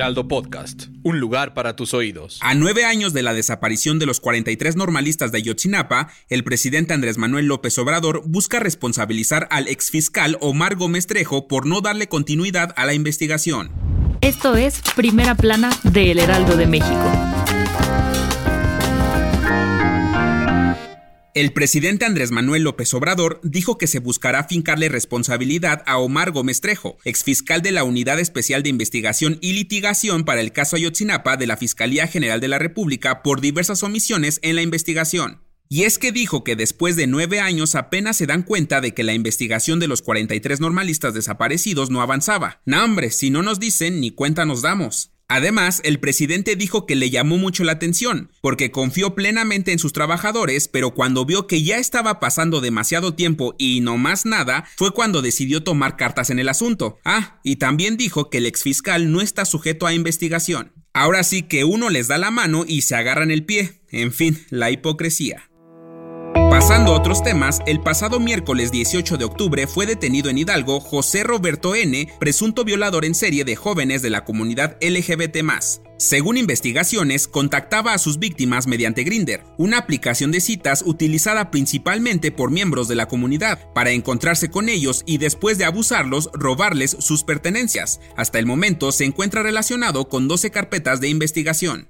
Heraldo Podcast, un lugar para tus oídos. A nueve años de la desaparición de los 43 normalistas de Ayotzinapa, el presidente Andrés Manuel López Obrador busca responsabilizar al exfiscal Omar Gómez Trejo por no darle continuidad a la investigación. Esto es Primera Plana de El Heraldo de México. El presidente Andrés Manuel López Obrador dijo que se buscará fincarle responsabilidad a Omar Gómez Trejo, exfiscal de la Unidad Especial de Investigación y Litigación para el caso Ayotzinapa de la Fiscalía General de la República por diversas omisiones en la investigación. Y es que dijo que después de nueve años apenas se dan cuenta de que la investigación de los 43 normalistas desaparecidos no avanzaba. Nah, hombre, si no nos dicen, ni cuenta nos damos. Además, el presidente dijo que le llamó mucho la atención, porque confió plenamente en sus trabajadores, pero cuando vio que ya estaba pasando demasiado tiempo y no más nada, fue cuando decidió tomar cartas en el asunto. Ah, y también dijo que el exfiscal no está sujeto a investigación. Ahora sí que uno les da la mano y se agarran el pie. En fin, la hipocresía. Pasando a otros temas, el pasado miércoles 18 de octubre fue detenido en Hidalgo José Roberto N., presunto violador en serie de jóvenes de la comunidad LGBT. Según investigaciones, contactaba a sus víctimas mediante Grinder, una aplicación de citas utilizada principalmente por miembros de la comunidad, para encontrarse con ellos y después de abusarlos, robarles sus pertenencias. Hasta el momento se encuentra relacionado con 12 carpetas de investigación.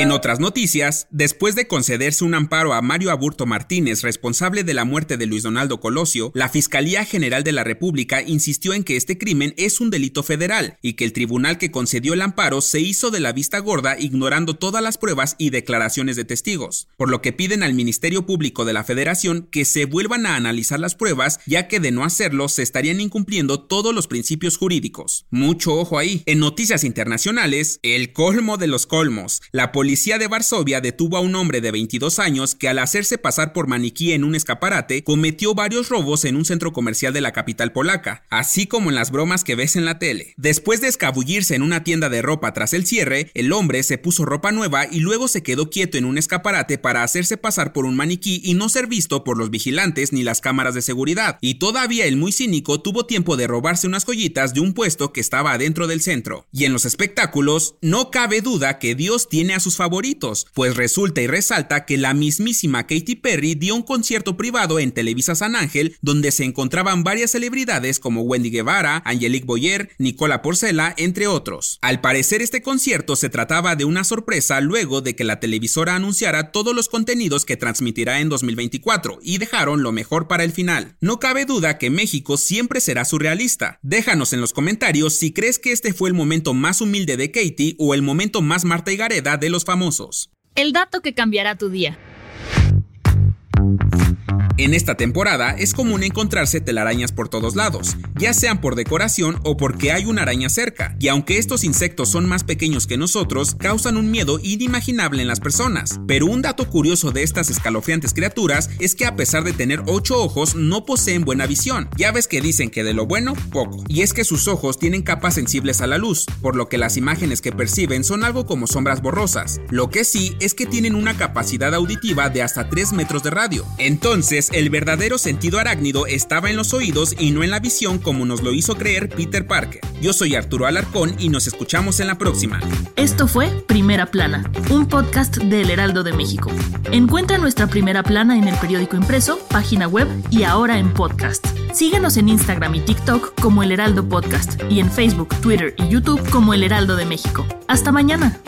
En otras noticias, después de concederse un amparo a Mario Aburto Martínez, responsable de la muerte de Luis Donaldo Colosio, la Fiscalía General de la República insistió en que este crimen es un delito federal y que el tribunal que concedió el amparo se hizo de la vista gorda ignorando todas las pruebas y declaraciones de testigos, por lo que piden al Ministerio Público de la Federación que se vuelvan a analizar las pruebas, ya que de no hacerlo se estarían incumpliendo todos los principios jurídicos. Mucho ojo ahí. En noticias internacionales, el colmo de los colmos. La de Varsovia detuvo a un hombre de 22 años que al hacerse pasar por maniquí en un escaparate cometió varios robos en un centro comercial de la capital polaca, así como en las bromas que ves en la tele. Después de escabullirse en una tienda de ropa tras el cierre, el hombre se puso ropa nueva y luego se quedó quieto en un escaparate para hacerse pasar por un maniquí y no ser visto por los vigilantes ni las cámaras de seguridad. Y todavía el muy cínico tuvo tiempo de robarse unas joyitas de un puesto que estaba adentro del centro. Y en los espectáculos, no cabe duda que Dios tiene a sus favoritos, pues resulta y resalta que la mismísima Katy Perry dio un concierto privado en Televisa San Ángel donde se encontraban varias celebridades como Wendy Guevara, Angelique Boyer, Nicola Porcela, entre otros. Al parecer este concierto se trataba de una sorpresa luego de que la televisora anunciara todos los contenidos que transmitirá en 2024 y dejaron lo mejor para el final. No cabe duda que México siempre será surrealista. Déjanos en los comentarios si crees que este fue el momento más humilde de Katy o el momento más Marta y Gareda de los famosos. El dato que cambiará tu día. En esta temporada es común encontrarse telarañas por todos lados, ya sean por decoración o porque hay una araña cerca, y aunque estos insectos son más pequeños que nosotros, causan un miedo inimaginable en las personas. Pero un dato curioso de estas escalofriantes criaturas es que a pesar de tener 8 ojos, no poseen buena visión. Ya ves que dicen que de lo bueno, poco. Y es que sus ojos tienen capas sensibles a la luz, por lo que las imágenes que perciben son algo como sombras borrosas. Lo que sí es que tienen una capacidad auditiva de hasta 3 metros de radio. El verdadero sentido arácnido estaba en los oídos y no en la visión como nos lo hizo creer Peter Parker. Yo soy Arturo Alarcón y nos escuchamos en la próxima. Esto fue Primera Plana, un podcast del Heraldo de México. Encuentra nuestra Primera Plana en el periódico impreso, página web y ahora en podcast. Síguenos en Instagram y TikTok como El Heraldo Podcast y en Facebook, Twitter y YouTube como El Heraldo de México. Hasta mañana.